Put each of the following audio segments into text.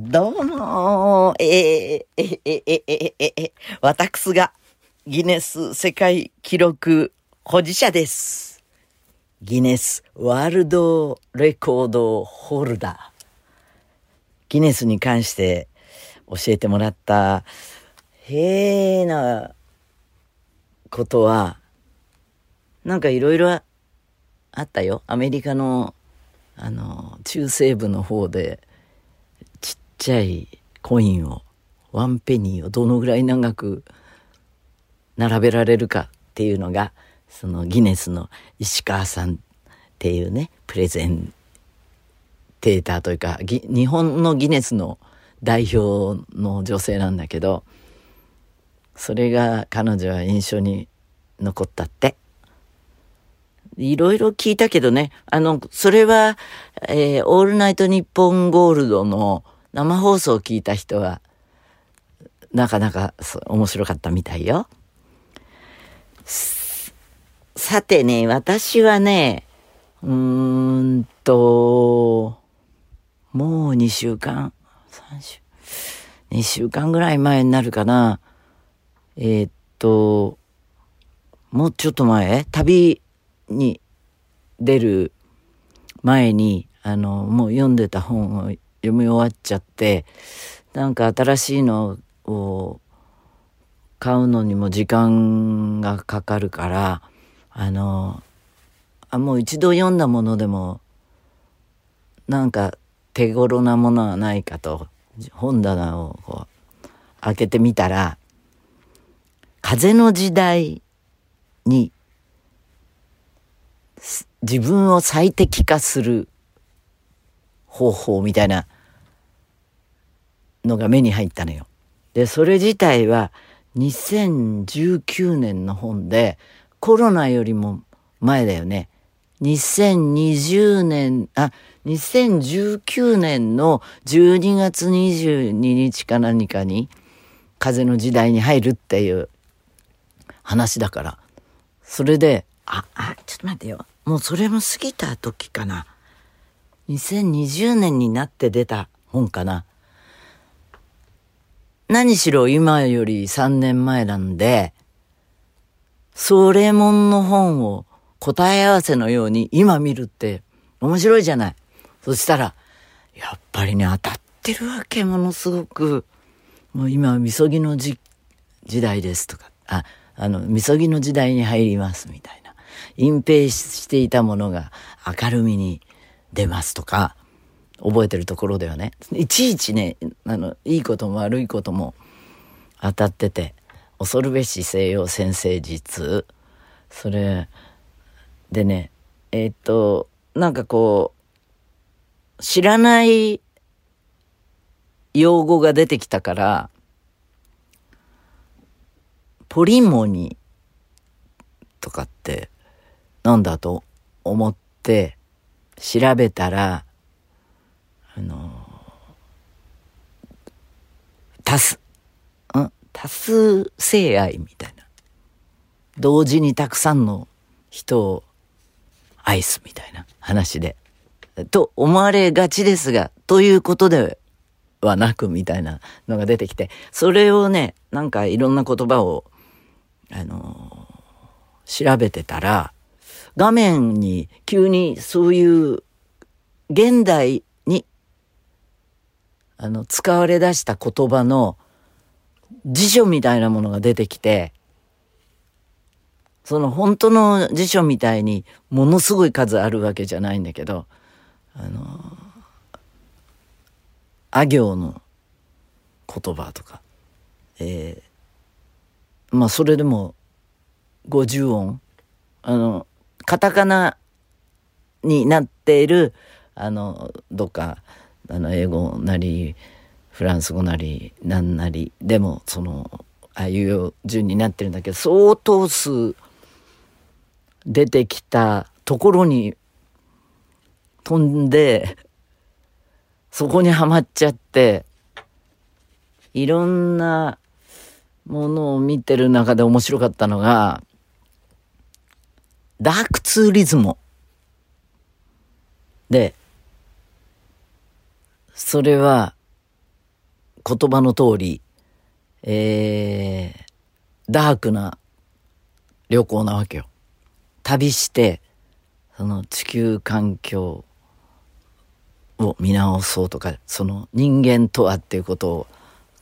どうもーえー、え、え、え、え、え、え、え、私がギネス世界記録保持者です。ギネスワールドレコードホルダー。ギネスに関して教えてもらった、へーなことは、なんかいろいろあったよ。アメリカの、あの、中西部の方で、ちゃいコインを、ワンペニーをどのぐらい長く並べられるかっていうのが、そのギネスの石川さんっていうね、プレゼンテーターというか、日本のギネスの代表の女性なんだけど、それが彼女は印象に残ったって。いろいろ聞いたけどね、あの、それは、えーオールナイトニッポンゴールドの生放送を聞いた人は、なかなか面白かったみたいよ。さてね、私はね、うーんと、もう2週間、3週、2週間ぐらい前になるかな。えーっと、もうちょっと前、旅に出る前に、あの、もう読んでた本を読み終わっちゃって、なんか新しいのを買うのにも時間がかかるから、あの、あもう一度読んだものでも、なんか手頃なものはないかと、本棚をこう開けてみたら、風の時代に自分を最適化する方法みたいなのが目に入ったのよ。で、それ自体は2019年の本でコロナよりも前だよね。2020年、あ、2019年の12月22日か何かに風の時代に入るっていう話だから。それで、あ、あ、ちょっと待ってよ。もうそれも過ぎた時かな。2020年になって出た本かな。何しろ今より3年前なんで、それもんの本を答え合わせのように今見るって面白いじゃない。そしたら、やっぱりね、当たってるわけ、ものすごく。もう今、みそぎの時時代ですとか、あ、あの、みそぎの時代に入りますみたいな。隠蔽していたものが明るみに出ますとか、覚えてるところではね、いちいちね、あの、いいことも悪いことも当たってて、恐るべし西洋先生術、それ、でね、えーっと、なんかこう、知らない用語が出てきたから、ポリモニとかってなんだと思って調べたら、あの、多数、ん？多数性愛みたいな。同時にたくさんの人を愛すみたいな話で。と思われがちですが、ということではなくみたいなのが出てきて、それをね、なんかいろんな言葉を、あの調べてたら、画面に急にそういう現代にあの使われ出した言葉の辞書みたいなものが出てきて、その本当の辞書みたいにものすごい数あるわけじゃないんだけど、あの、あ行の言葉とか、えーまあそれでも50音、あの、カタカナになっている、あの、どっか、あの、英語なり、フランス語なり、なんなり、でも、その、ああいう順になってるんだけど、相当数出てきたところに飛んで、そこにはまっちゃって、いろんなものを見てる中で面白かったのが、ダークツーリズム。で、それは、言葉の通り、えー、ダークな旅行なわけよ。旅して、その地球環境を見直そうとか、その人間とはっていうことを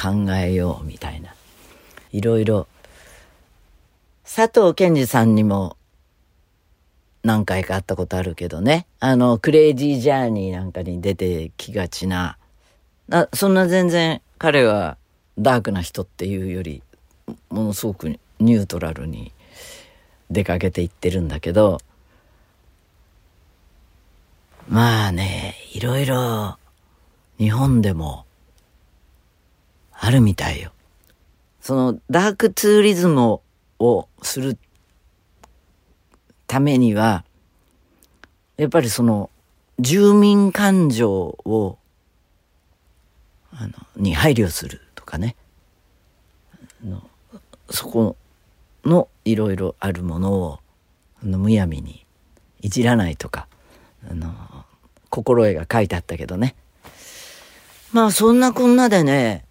考えようみたいな。いろいろ。佐藤健二さんにも何回か会ったことあるけどね。あの、クレイジージャーニーなんかに出てきがちな。あそんな全然彼はダークな人っていうより、ものすごくニュートラルに出かけていってるんだけど、まあね、いろいろ日本でもあるみたいよ。そのダークツーリズムをするためには、やっぱりその住民感情を、あの、に配慮するとかね。のそこのいろいろあるものをあのむやみにいじらないとか、あの、心得が書いてあったけどね。まあそんなこんなでね、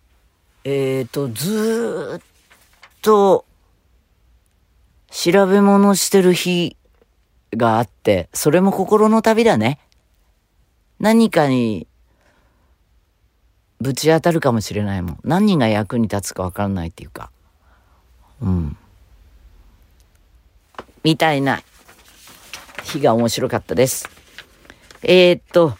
えっ、ー、と、ずっと調べ物してる日があって、それも心の旅だね。何かにぶち当たるかもしれないもん。何が役に立つかわかんないっていうか。うん。みたいな日が面白かったです。えー、っと、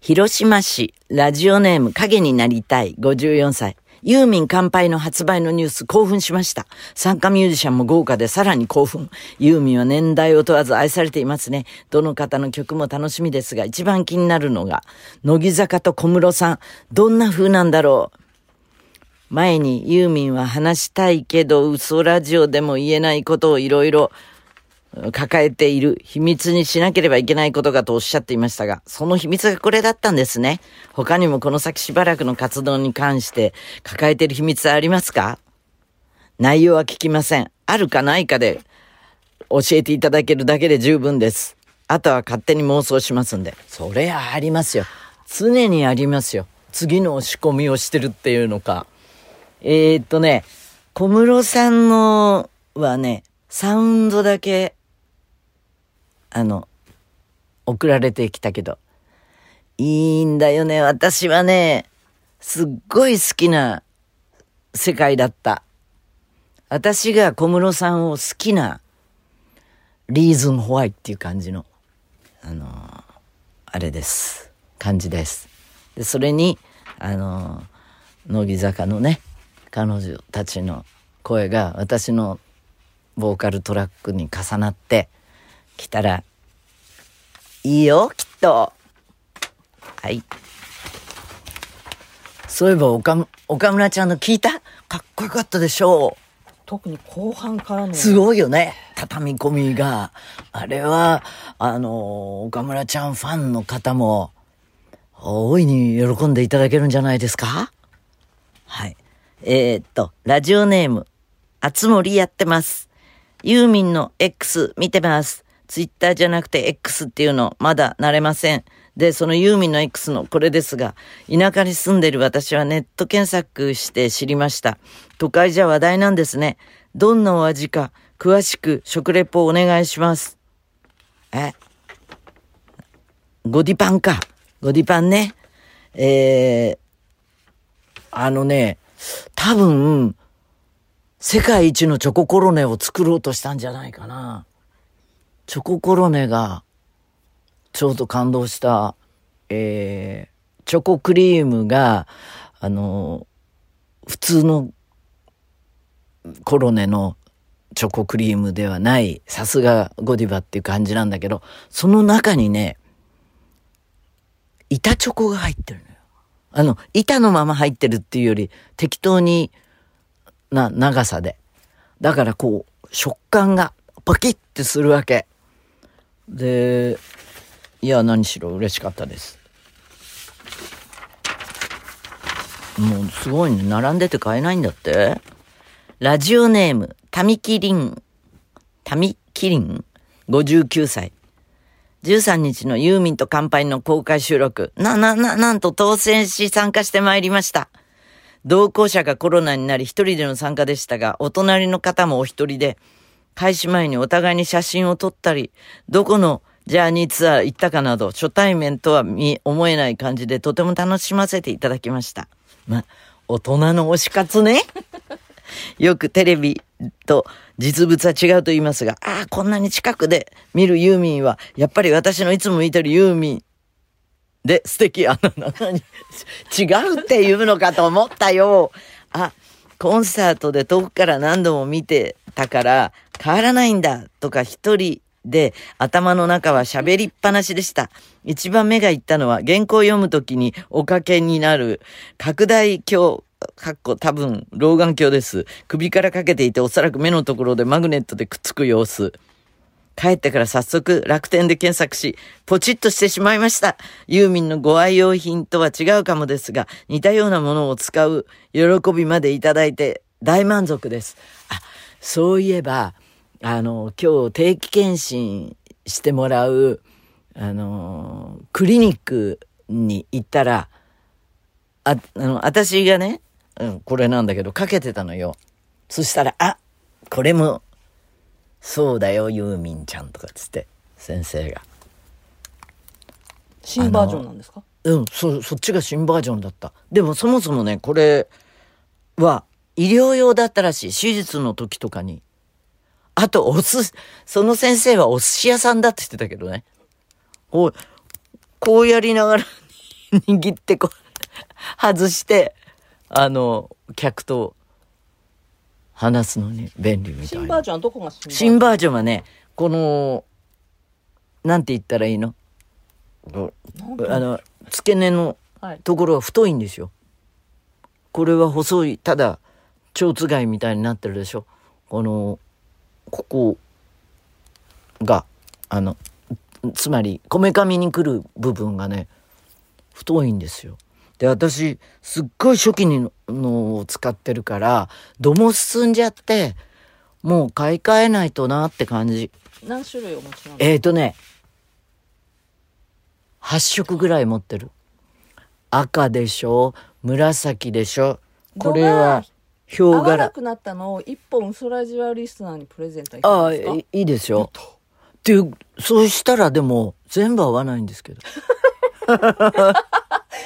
広島市ラジオネーム影になりたい54歳。ユーミン乾杯の発売のニュース興奮しました。参加ミュージシャンも豪華でさらに興奮。ユーミンは年代を問わず愛されていますね。どの方の曲も楽しみですが、一番気になるのが、乃木坂と小室さん。どんな風なんだろう。前にユーミンは話したいけど嘘ラジオでも言えないことをいろいろ抱えている秘密にしなければいけないことかとおっしゃっていましたが、その秘密がこれだったんですね。他にもこの先しばらくの活動に関して抱えている秘密はありますか？内容は聞きません。あるかないかで教えていただけるだけで十分です。あとは勝手に妄想しますんで。それはありますよ。常にありますよ。次の仕込みをしてるっていうのか。えー、っとね、小室さんのはね、サウンドだけ、あの、送られてきたけど、いいんだよね。私はね、すっごい好きな世界だった。私が小室さんを好きなリーズンホワイっていう感じの、あのあれです。感じです。で、それに、あの乃木坂のね、彼女たちの声が私のボーカルトラックに重なってきたらいいよきっと。はい。そういえば岡岡村ちゃんの聞いた？かっこよかったでしょう。特に後半からの。すごいよね。畳み込みが。あれはあの岡村ちゃんファンの方も大いに喜んでいただけるんじゃないですか？はい。えー、っと、ラジオネーム、あつ森やってます。ユーミンの X 見てます。ツイッターじゃなくて X っていうのまだ慣れません。で、そのユーミンの X のこれですが、田舎に住んでる私はネット検索して知りました。都会じゃ話題なんですね。どんなお味か、詳しく食レポお願いします。え？ゴディパンか。ゴディパンね。えー、あのね、多分、世界一のチョココロネを作ろうとしたんじゃないかな。チョココロネが、ちょうど感動した、えー、チョコクリームが、あの、普通のコロネのチョコクリームではない、さすがゴディバっていう感じなんだけど、その中にね、板チョコが入ってるのよ。あの、板のまま入ってるっていうより、適当にな長さで。だからこう、食感がパキッてするわけ。で、いや、何しろ嬉しかったです。もうすごいね。並んでて買えないんだって？ラジオネーム、タミキリン、タミキリン、59歳。13日のユーミンと乾杯の公開収録、な、な、な、なんと当選し参加してまいりました。同行者がコロナになり一人での参加でしたが、お隣の方もお一人で、開始前にお互いに写真を撮ったり、どこのジャーニーツアー行ったかなど、初対面とは見思えない感じでとても楽しませていただきました。ま、大人の推し活ね。よくテレビと実物は違うと言いますが、ああ、こんなに近くで見るユーミンは、やっぱり私のいつも見てるユーミンで素敵。あの、な何 違うっていうのかと思ったよ。あ、コンサートで遠くから何度も見てたから変わらないんだとか一人で頭の中は喋りっぱなしでした。一番目がいったのは原稿を読むときにおかけになる拡大鏡かっこ多分老眼鏡です。首からかけていておそらく目のところでマグネットでくっつく様子。帰ってから早速楽天で検索し、ポチッとしてしまいました。ユーミンのご愛用品とは違うかもですが、似たようなものを使う喜びまでいただいて大満足です。あ、そういえば、あの、今日定期検診してもらう、あの、クリニックに行ったら、あ、あの、私がね、うん、これなんだけど、かけてたのよ。そしたら、あ、これも、そうだよ、ユーミンちゃんとかつって、先生が。新バージョンなんですか？うん、そ、そっちが新バージョンだった。でもそもそもね、これは医療用だったらしい。手術の時とかに。あと、おす、その先生はお寿司屋さんだって言ってたけどね。こう、こうやりながら 握ってこう、外して、あの、客と話すのに便利みたいな新バー。ジョンはどこが新バージョン？新バージョンはね、この、なんて言ったらいいの？あの、付け根のはいところが太いんですよ。これは細い、ただ、蝶つがいみたいになってるでしょ。この、ここが、あの、つまり、こめかみに来る部分がね、太いんですよ。で、私、すっごい初期ののを使ってるから、度も進んじゃって、もう買い替えないとなって感じ。何種類お持ちなんですか？えーとね、8色ぐらい持ってる。赤でしょ？紫でしょ？これは、ヒョウ合わな柄。くなったのを一本ウソラジオリスナーにプレゼントああ、いいいですよ。っていう、そうしたらでも、全部合わないんですけど。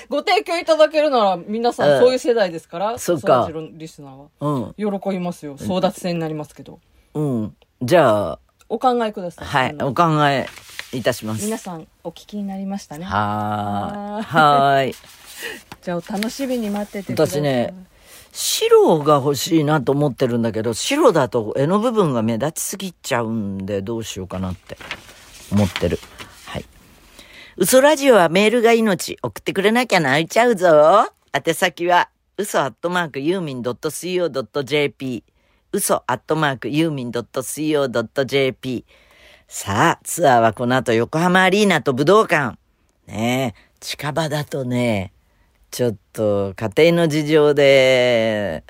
ご提供いただけるなら皆さうんんそういう世代ですから、そっかウソラジオリスナーはうん、喜びますよ争奪戦になりますけどうん。じゃあ、お考えくださいはいお考えいたします。皆さんお聞きになりましたねはーい。は はーい。じゃあお楽しみに待っててください私ね白が欲しいなと思ってるんだけど、白だと絵の部分が目立ちすぎちゃうんで、どうしようかなって思ってる。はい。嘘ラジオはメールが命。送ってくれなきゃ泣いちゃうぞ。宛先は、嘘アットマークユーミン .co.jp。嘘アットマークユーミン .co.jp。さあ、ツアーはこの後横浜アリーナと武道館。ねえ、近場だとね、ちょっと家庭の事情で、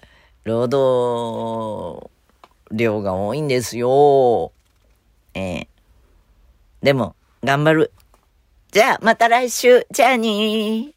労働量が多いんですよ。ええでも、頑張る。じゃあ、また来週。じゃあにー。